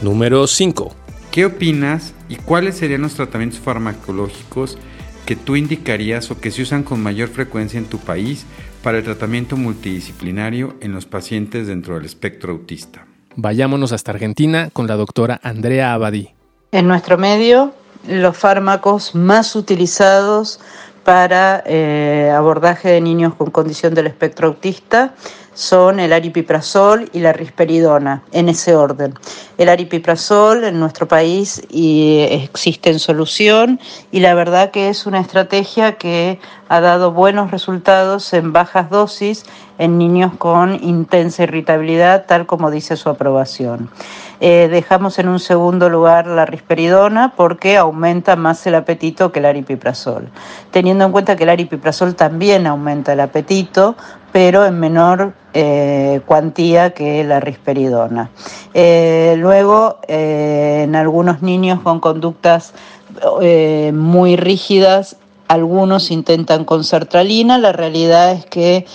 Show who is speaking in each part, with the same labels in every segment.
Speaker 1: Número 5.
Speaker 2: ¿Qué opinas y cuáles serían los tratamientos farmacológicos que tú indicarías o que se usan con mayor frecuencia en tu país para el tratamiento multidisciplinario en los pacientes dentro del espectro autista?
Speaker 1: Vayámonos hasta Argentina con la doctora Andrea Abadí.
Speaker 3: En nuestro medio, los fármacos más utilizados para eh, abordaje de niños con condición del espectro autista son el aripiprazol y la risperidona, en ese orden. El aripiprazol en nuestro país existe en solución y la verdad que es una estrategia que ha dado buenos resultados en bajas dosis en niños con intensa irritabilidad, tal como dice su aprobación. Eh, dejamos en un segundo lugar la risperidona porque aumenta más el apetito que el aripiprazol, teniendo en cuenta que el aripiprazol también aumenta el apetito, pero en menor eh, cuantía que la risperidona. Eh, luego, en algunos niños con conductas muy rígidas algunos intentan con sertralina, la realidad es que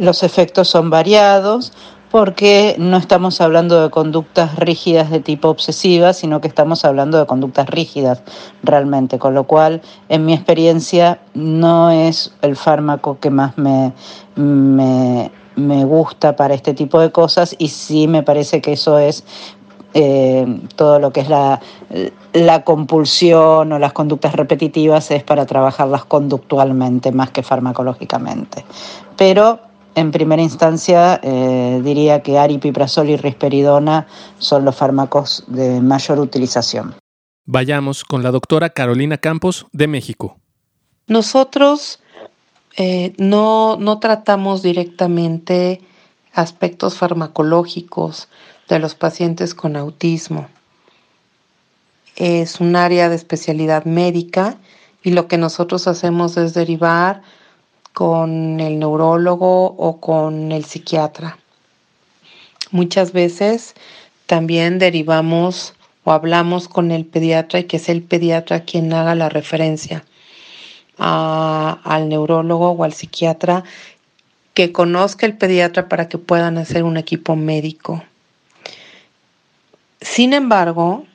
Speaker 3: los efectos son variados porque no estamos hablando de conductas rígidas de tipo obsesiva, sino que estamos hablando de conductas rígidas realmente, con lo cual, en mi experiencia, no es el fármaco que más me, me, gusta para este tipo de cosas y sí me parece que eso es eh, todo lo que es la, la, compulsión o las conductas repetitivas es para trabajarlas conductualmente más que farmacológicamente. Pero en primera instancia, eh, diría que aripiprazol y risperidona son los fármacos de mayor utilización.
Speaker 1: Vayamos con la doctora Carolina Campos de México.
Speaker 4: Nosotros eh, no, no tratamos directamente aspectos farmacológicos de los pacientes con autismo. Es un área de especialidad médica y lo que nosotros hacemos es derivar con el neurólogo o con el psiquiatra. Muchas veces también derivamos o hablamos con el pediatra y que es el pediatra quien haga la referencia al neurólogo o al psiquiatra que conozca el pediatra para que puedan hacer un equipo médico. Sin embargo,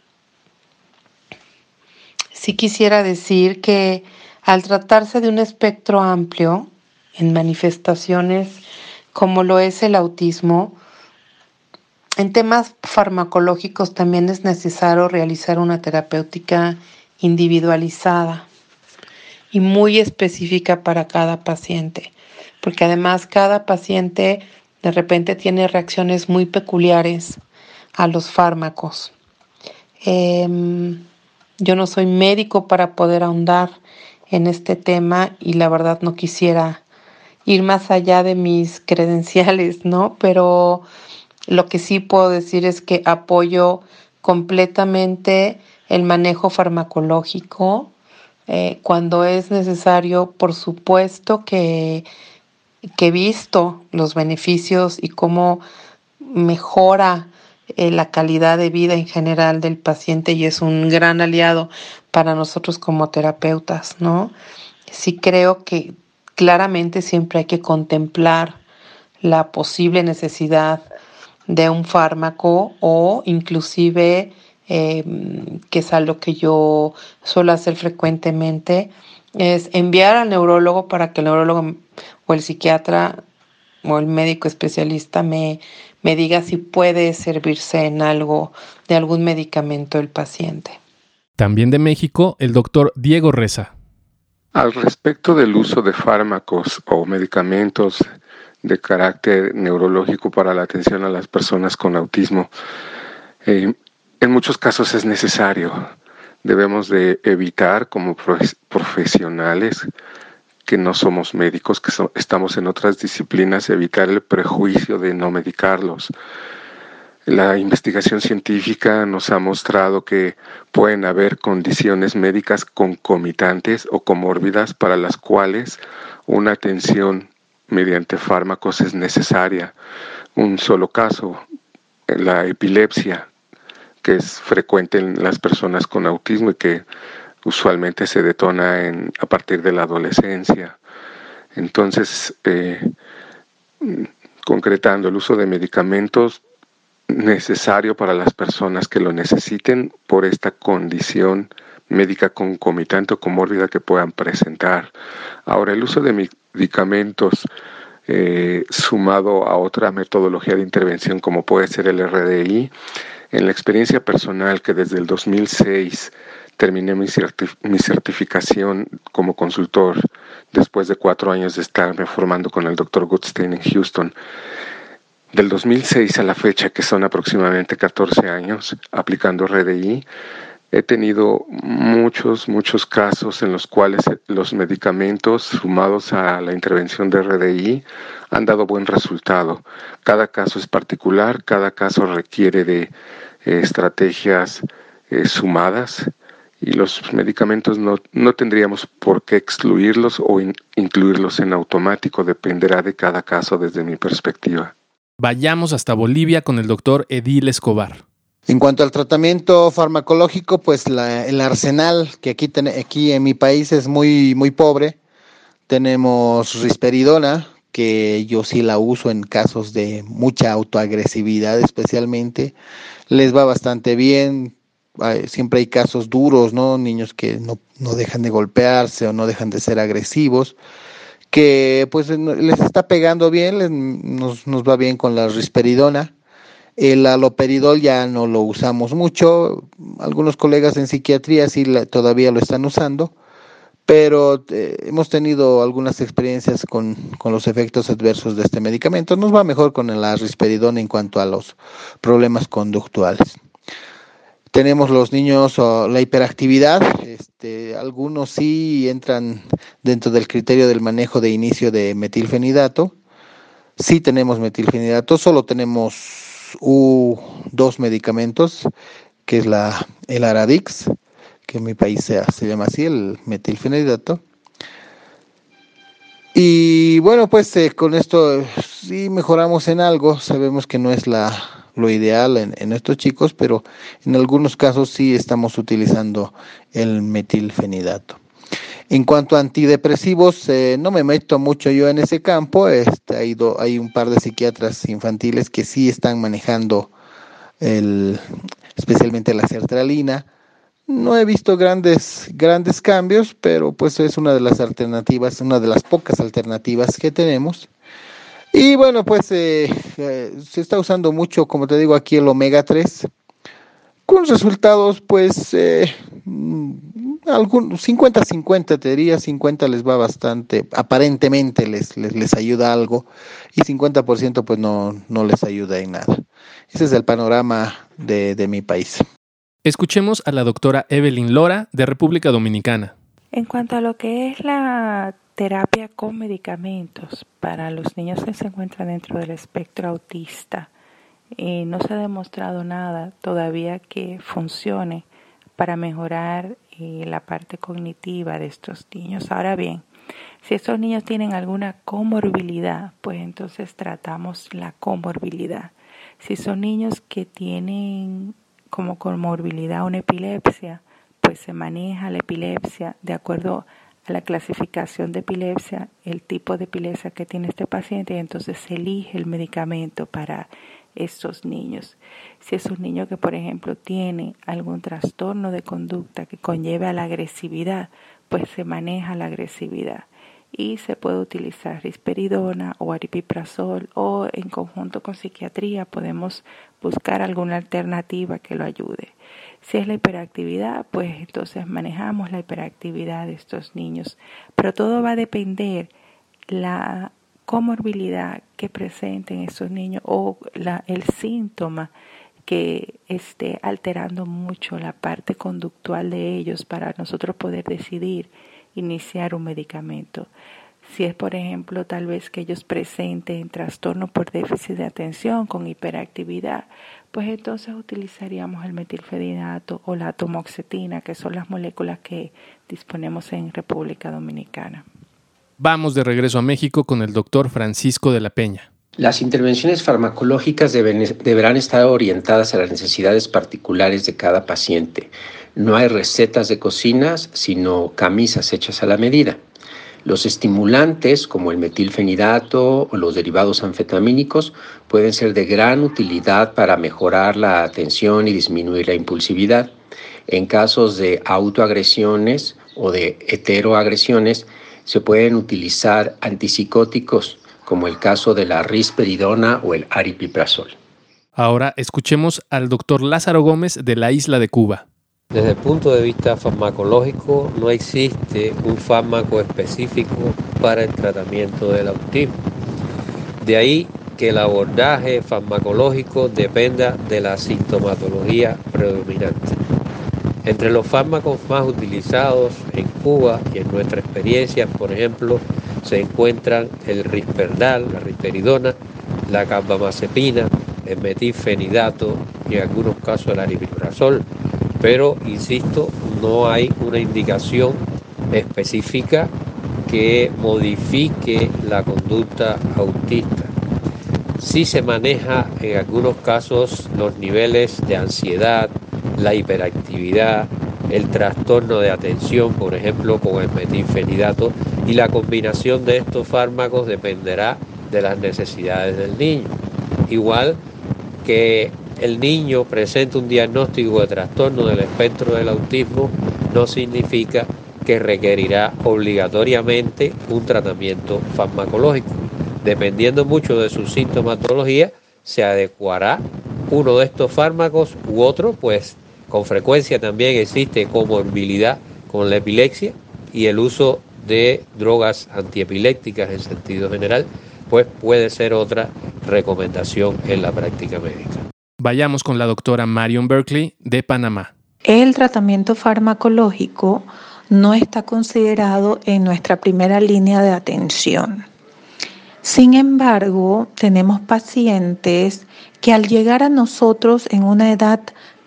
Speaker 4: sí quisiera decir que al tratarse de un espectro amplio en manifestaciones como lo es el autismo, en temas farmacológicos también es necesario realizar una terapéutica individualizada y muy específica para cada paciente, porque además cada paciente de repente tiene reacciones muy peculiares a los fármacos. Em, yo no soy médico para poder ahondar en este tema y la verdad no quisiera ir más allá de mis credenciales, ¿no? Pero lo que sí puedo decir es que apoyo completamente el manejo farmacológico eh, cuando es necesario, por supuesto que, que he visto los beneficios y cómo mejora eh, la calidad de vida en general del paciente y es un gran aliado para nosotros como terapeutas, ¿no? Sí creo que claramente siempre hay que contemplar la posible necesidad de un fármaco o inclusive, em, que es algo que yo suelo hacer frecuentemente, es enviar al neurólogo para que el neurólogo o el psiquiatra o el médico especialista me, me diga si puede servirse en algo de algún medicamento el paciente.
Speaker 1: También de México, el doctor Diego Reza.
Speaker 5: Al respecto del uso de fármacos o medicamentos de carácter neurológico para la atención a las personas con autismo, eh, en muchos casos es necesario. Debemos de evitar como profesionales que no somos médicos, que estamos en otras disciplinas, evitar el prejuicio de no medicarlos. La investigación científica nos ha mostrado que pueden haber condiciones médicas concomitantes o comórbidas para las cuales una atención mediante fármacos es necesaria. Un solo caso, la epilepsia, que es frecuente en las personas con autismo y que usualmente se detona en, a partir de la adolescencia. Entonces, eh, concretando el uso de medicamentos, necesario para las personas que lo necesiten por esta condición médica concomitante o comórbida que puedan presentar. Ahora, el uso de medicamentos eh, sumado a otra metodología de intervención como puede ser el RDI, en la experiencia personal que desde el 2006 terminé mi, certificación como consultor después de cuatro años de estarme formando con el doctor Goodstein en Houston. Del 2006 a la fecha, que son aproximadamente 14 años aplicando RDI, He tenido muchos, muchos casos en los cuales los medicamentos sumados a la intervención de RDI han dado buen resultado. Cada caso es particular, cada caso requiere de eh, estrategias eh, sumadas y los medicamentos no, no, tendríamos por qué excluirlos o incluirlos en automático, dependerá de cada caso desde mi perspectiva.
Speaker 1: Vayamos hasta Bolivia con el doctor Edil Escobar.
Speaker 6: En cuanto al tratamiento farmacológico, pues el arsenal que aquí, aquí en mi país es muy, muy pobre. Tenemos risperidona, que yo sí la uso en casos de mucha autoagresividad especialmente. Les va bastante bien. Siempre hay casos duros, ¿no? Niños que no, no dejan de golpearse o no dejan de ser agresivos que pues les está pegando bien, nos, nos va bien con la risperidona el aloperidol ya no lo usamos mucho, algunos colegas en psiquiatría sí todavía lo están usando, pero eh, hemos tenido algunas experiencias con, con, los efectos adversos de este medicamento. Nos va mejor con el risperidol en cuanto a los problemas conductuales. Tenemos los niños la hiperactividad, este, algunos sí entran dentro del criterio del manejo de inicio de metilfenidato. Sí tenemos metilfenidato, solo tenemos u dos medicamentos, que es la, el Aradix, que en mi país se, se llama así, el metilfenidato. Y bueno, pues eh, con esto sí mejoramos en algo, sabemos que no es la, lo ideal en, estos chicos, pero en algunos casos sí estamos utilizando el metilfenidato. En cuanto a antidepresivos, eh, no me meto mucho yo en ese campo. Este, hay, hay un par de psiquiatras infantiles que sí están manejando especialmente la sertralina. No he visto grandes, grandes cambios, pero pues es una de las alternativas, una de las pocas alternativas que tenemos. Y bueno, pues eh, eh, se está usando mucho, como te digo, aquí el omega 3, con resultados pues algún 50-50 te diría, 50 les va bastante, aparentemente les, les, ayuda algo y 50% pues no, no les ayuda en nada. Ese es el panorama de, de mi país.
Speaker 1: Escuchemos a la doctora Evelyn Lora de República Dominicana.
Speaker 7: En cuanto a lo que es la terapia con medicamentos para los niños que se encuentran dentro del espectro autista, eh, no se ha demostrado nada todavía que funcione para mejorar eh, la parte cognitiva de estos niños. Ahora bien, si estos niños tienen alguna comorbilidad, pues entonces tratamos la comorbilidad. Si son niños que tienen como comorbilidad una epilepsia, pues se maneja la epilepsia de acuerdo a la clasificación de epilepsia, el tipo de epilepsia que tiene este paciente, y entonces se elige el medicamento para estos niños. Si es un niño que, por ejemplo, tiene algún trastorno de conducta que conlleve a la agresividad, pues se maneja la agresividad y se puede utilizar risperidona o aripiprazol o en conjunto con psiquiatría podemos buscar alguna alternativa que lo ayude. Si es la hiperactividad, pues entonces manejamos la hiperactividad de estos niños, pero todo va a depender la comorbilidad que presenten esos niños o la, el síntoma que esté alterando mucho la parte conductual de ellos para nosotros poder decidir iniciar un medicamento. Si es, por ejemplo, tal vez que ellos presenten trastorno por déficit de atención con hiperactividad, pues entonces utilizaríamos el metilfenidato o la tomoxetina, que son las moléculas que disponemos en República Dominicana.
Speaker 1: Vamos de regreso a México con el doctor Francisco de la Peña.
Speaker 8: Las intervenciones farmacológicas deberán estar orientadas a las necesidades particulares de cada paciente. No hay recetas de cocinas, sino camisas hechas a la medida. Los estimulantes como el metilfenidato o los derivados anfetamínicos pueden ser de gran utilidad para mejorar la atención y disminuir la impulsividad. En casos de autoagresiones o de heteroagresiones se pueden utilizar antipsicóticos como el caso de la risperidona o el aripiprazol.
Speaker 1: Ahora escuchemos al doctor Lázaro Gómez de la isla de Cuba.
Speaker 9: Desde el punto de vista farmacológico no existe un fármaco específico para el tratamiento del autismo. De ahí que el abordaje farmacológico dependa de la sintomatología predominante. Entre los fármacos más utilizados en Cuba y en nuestra experiencia, por ejemplo, se encuentran el risperdal, la risperidona, la carbamazepina, el metilfenidato y en algunos casos el aripiprazol, pero insisto, no hay una indicación específica que modifique la conducta autista. Sí se maneja en algunos casos los niveles de ansiedad, la hiperactividad, el trastorno de atención, por ejemplo, con el metilfenidato, y la combinación de estos fármacos dependerá de las necesidades del niño. Igual que el niño presente un diagnóstico de trastorno del espectro del autismo no significa que requerirá obligatoriamente un tratamiento farmacológico. Dependiendo mucho de su sintomatología, se adecuará uno de estos fármacos u otro, pues con frecuencia también existe comorbilidad con la epilepsia y el uso de drogas antiepilépticas en sentido general, pues puede ser otra recomendación en la práctica médica.
Speaker 1: Vayamos con la doctora Marion Berkeley de Panamá.
Speaker 10: El tratamiento farmacológico no está considerado en nuestra primera línea de atención. Sin embargo, tenemos pacientes que al llegar a nosotros en una edad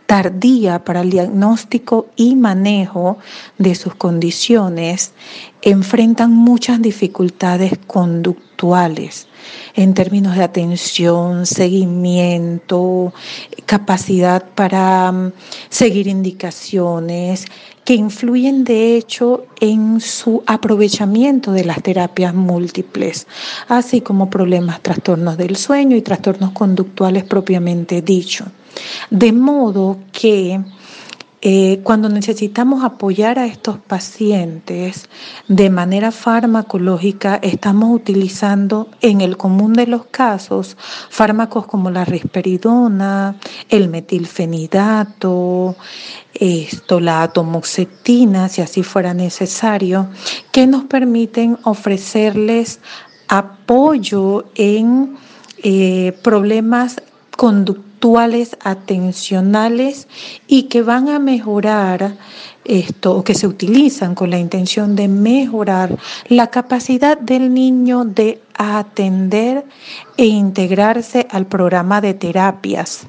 Speaker 10: tardía para el diagnóstico y manejo de sus condiciones, enfrentan muchas dificultades conductuales en términos de atención, seguimiento, capacidad para mm, seguir indicaciones, que influyen de hecho en su aprovechamiento de las terapias múltiples, así como problemas, trastornos del sueño y trastornos conductuales propiamente dicho. De modo que eh, cuando necesitamos apoyar a estos pacientes de manera farmacológica, estamos utilizando en el común de los casos fármacos como la risperidona, el metilfenidato, esto, la atomoxetina, si así fuera necesario, que nos permiten ofrecerles apoyo en eh, problemas conductuales atencionales y que van a mejorar esto o que se utilizan con la intención de mejorar la capacidad del niño de atender e integrarse al programa de terapias.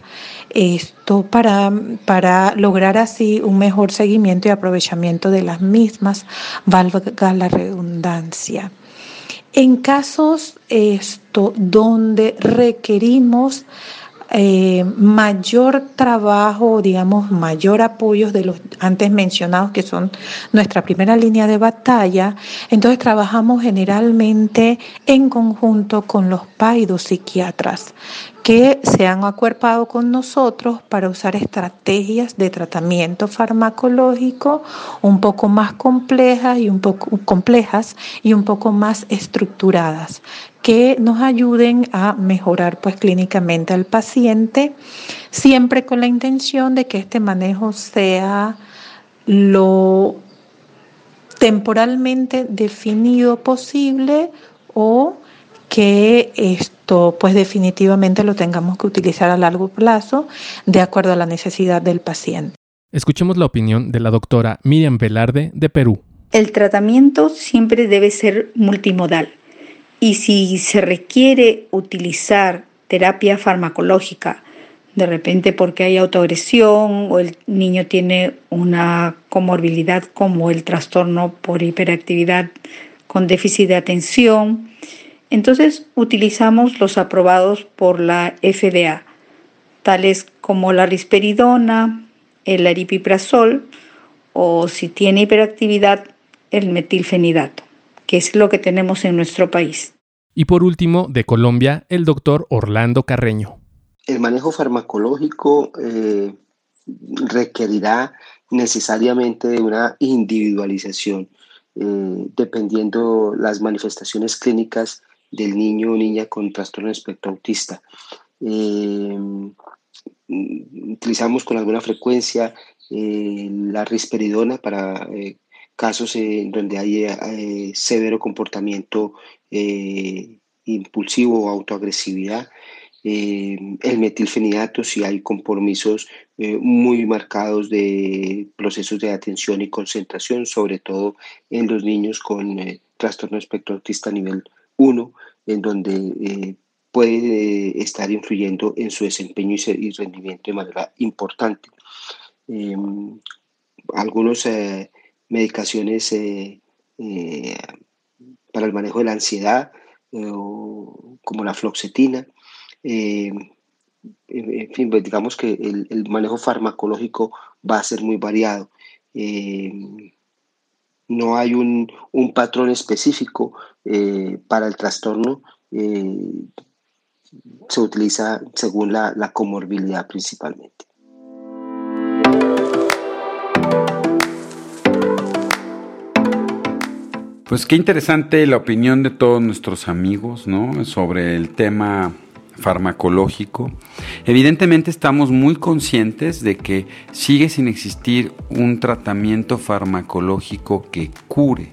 Speaker 10: Esto para, para lograr así un mejor seguimiento y aprovechamiento de las mismas, valga la redundancia. En casos esto donde requerimos eh, mayor trabajo, digamos, mayor apoyo de los antes mencionados que son nuestra primera línea de batalla. Entonces trabajamos generalmente en conjunto con los paidos psiquiatras que se han acuerpado con nosotros para usar estrategias de tratamiento farmacológico un poco más complejas y un poco complejas y un poco más estructuradas que nos ayuden a mejorar pues clínicamente al paciente, siempre con la intención de que este manejo sea lo temporalmente definido posible o que esto pues definitivamente lo tengamos que utilizar a largo plazo de acuerdo a la necesidad del paciente.
Speaker 1: Escuchemos la opinión de la doctora Miriam Velarde de Perú.
Speaker 11: El tratamiento siempre debe ser multimodal y si se requiere utilizar terapia farmacológica, de repente porque hay autoagresión o el niño tiene una comorbilidad como el trastorno por hiperactividad con déficit de atención, entonces utilizamos los aprobados por la FDA, tales como la risperidona, el aripiprazol o si tiene hiperactividad, el metilfenidato que es lo que tenemos en nuestro país.
Speaker 1: Y por último, de Colombia, el doctor Orlando Carreño.
Speaker 12: El manejo farmacológico eh, requerirá necesariamente de una individualización, eh, dependiendo las manifestaciones clínicas del niño o niña con trastorno de espectro autista. Eh, utilizamos con alguna frecuencia la risperidona para casos en donde hay severo comportamiento impulsivo o autoagresividad eh, el metilfenidato si hay compromisos eh, muy marcados de procesos de atención y concentración, sobre todo en los niños con eh, trastorno espectro autista nivel 1, en donde puede estar influyendo en su desempeño y, rendimiento de manera importante. Em, algunas medicaciones para el manejo de la ansiedad, como la floxetina, eh, en fin, pues digamos que el, manejo farmacológico va a ser muy variado. Eh, no hay un, patrón específico eh, para el trastorno. se utiliza según la, la comorbilidad principalmente.
Speaker 2: Pues qué interesante la opinión de todos nuestros amigos, ¿no? Sobre el tema farmacológico. Evidentemente estamos muy conscientes de que sigue sin existir un tratamiento farmacológico que cure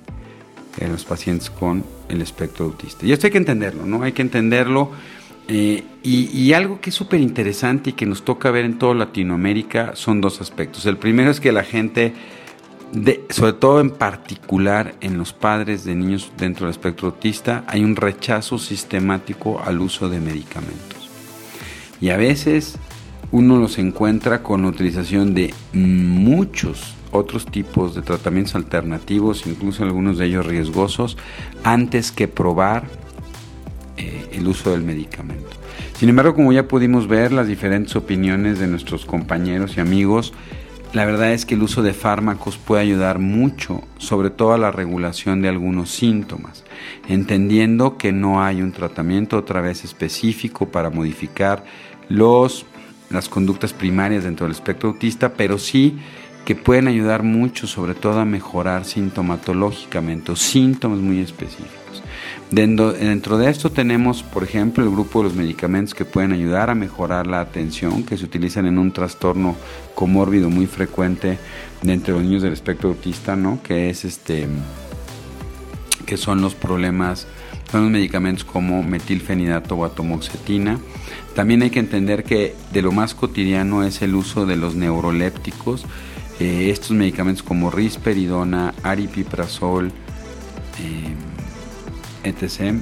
Speaker 2: a los pacientes con el espectro autista. Y esto hay que entenderlo, ¿no? Hay que entenderlo. Eh, y, algo que es súper interesante y que nos toca ver en toda Latinoamérica son dos aspectos. El primero es que la gente sobre todo en particular en los padres de niños dentro del espectro autista, hay un rechazo sistemático al uso de medicamentos. Y a veces uno los encuentra con la utilización de muchos otros tipos de tratamientos alternativos, incluso algunos de ellos riesgosos, antes que probar eh, el uso del medicamento. Sin embargo, como ya pudimos ver, las diferentes opiniones de nuestros compañeros y amigos la verdad es que el uso de fármacos puede ayudar mucho, sobre todo a la regulación de algunos síntomas, entendiendo que no hay un tratamiento otra vez específico para modificar los, las conductas primarias dentro del espectro autista, pero sí que pueden ayudar mucho, sobre todo a mejorar sintomatológicamente, síntomas muy específicos. Dentro, de esto tenemos, por ejemplo, el grupo de los medicamentos que pueden ayudar a mejorar la atención, que se utilizan en un trastorno comórbido muy frecuente de los niños del espectro autista, ¿no? Que es este, que son los problemas, son los medicamentos como metilfenidato o atomoxetina. También hay que entender que de lo más cotidiano es el uso de los neurolépticos, eh, estos medicamentos como risperidona, aripiprazol, eh, etc.,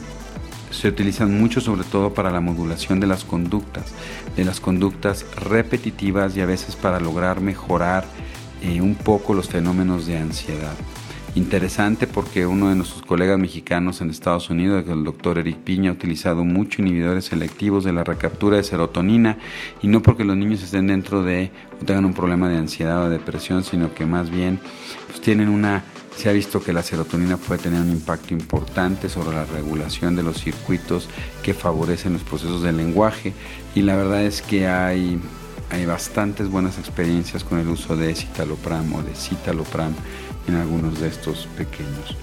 Speaker 2: se utilizan mucho sobre todo para la modulación de las conductas, de las conductas repetitivas y a veces para lograr mejorar eh, un poco los fenómenos de ansiedad. Interesante porque uno de nuestros colegas mexicanos en Estados Unidos, el doctor Eric Piña, ha utilizado mucho inhibidores selectivos de la recaptura de serotonina y no porque los niños estén dentro de tengan un problema de ansiedad o depresión, sino que más bien pues, tienen una se ha visto que la serotonina puede tener un impacto importante sobre la regulación de los circuitos que favorecen los procesos del lenguaje y la verdad es que hay, hay bastantes buenas experiencias con el uso de citalopram o de citalopram en algunos de estos pequeños.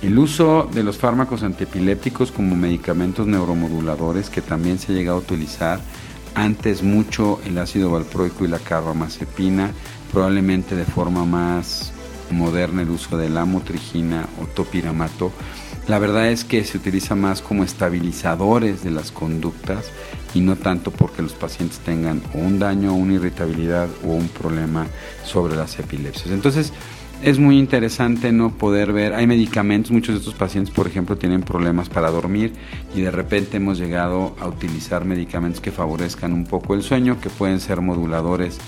Speaker 2: El uso de los fármacos antiepilépticos como medicamentos neuromoduladores que también se ha llegado a utilizar antes mucho el ácido valproico y la carbamazepina, probablemente de forma más moderna el uso de la motrigina o topiramato, la verdad es que se utiliza más como estabilizadores de las conductas y no tanto porque los pacientes tengan un daño, una irritabilidad o un problema sobre las epilepsias. Entonces, es muy interesante no poder ver, hay medicamentos, muchos de estos pacientes, por ejemplo, tienen problemas para dormir y de repente hemos llegado a utilizar medicamentos que favorezcan un poco el sueño, que pueden ser moduladores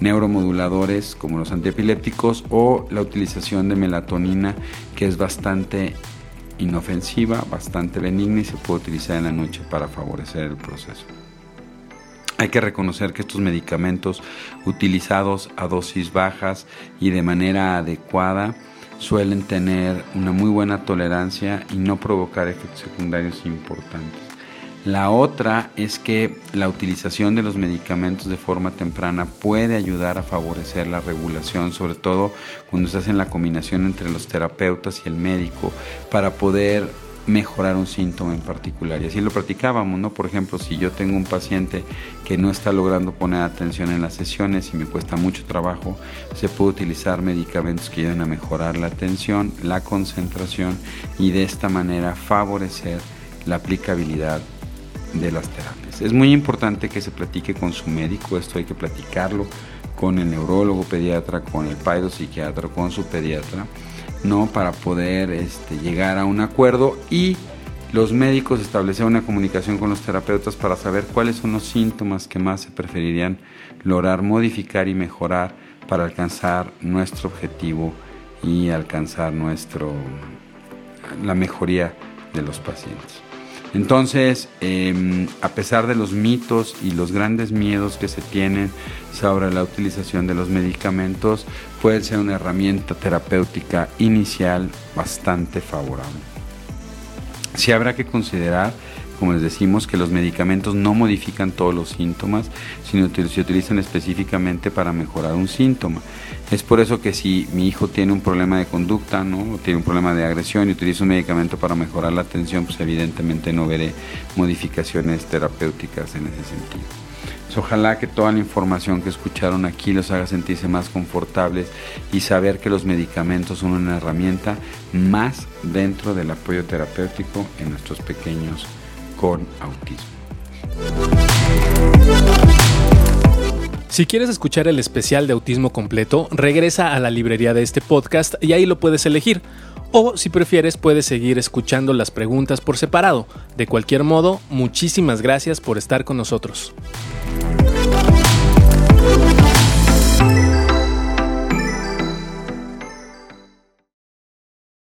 Speaker 2: neuromoduladores como los antiepilépticos o la utilización de melatonina que es bastante inofensiva, bastante benigna y se puede utilizar en la noche para favorecer el proceso. Hay que reconocer que estos medicamentos utilizados a dosis bajas y de manera adecuada suelen tener una muy buena tolerancia y no provocar efectos secundarios importantes. La otra es que la utilización de los medicamentos de forma temprana puede ayudar a favorecer la regulación, sobre todo cuando se hace la combinación entre los terapeutas y el médico para poder mejorar un síntoma en particular. Y así lo practicábamos, ¿no? Por ejemplo, si yo tengo un paciente que no está logrando poner atención en las sesiones y me cuesta mucho trabajo, se puede utilizar medicamentos que ayuden a mejorar la atención, la concentración y de esta manera favorecer la aplicabilidad de las terapias. Es muy importante que se platique con su médico, esto hay que platicarlo con el neurólogo pediatra, con el psiquiatra, con su pediatra, ¿no? Para poder este, llegar a un acuerdo y los médicos establecer una comunicación con los terapeutas para saber cuáles son los síntomas que más se preferirían lograr modificar y mejorar para alcanzar nuestro objetivo y alcanzar nuestro la mejoría de los pacientes. Entonces, em, a pesar de los mitos y los grandes miedos que se tienen sobre la utilización de los medicamentos, puede ser una herramienta terapéutica inicial bastante favorable. Sí habrá que considerar como les decimos, que los medicamentos no modifican todos los síntomas, sino que se utilizan específicamente para mejorar un síntoma. Es por eso que si mi hijo tiene un problema de conducta, ¿no? o tiene un problema de agresión y utiliza un medicamento para mejorar la atención, pues evidentemente no veré modificaciones terapéuticas en ese sentido. Pues ojalá que toda la información que escucharon aquí los haga sentirse más confortables y saber que los medicamentos son una herramienta más dentro del apoyo terapéutico en nuestros pequeños con autismo.
Speaker 1: Si quieres escuchar el especial de autismo completo, regresa a la librería de este podcast y ahí lo puedes elegir. O si prefieres puedes seguir escuchando las preguntas por separado. De cualquier modo, muchísimas gracias por estar con nosotros.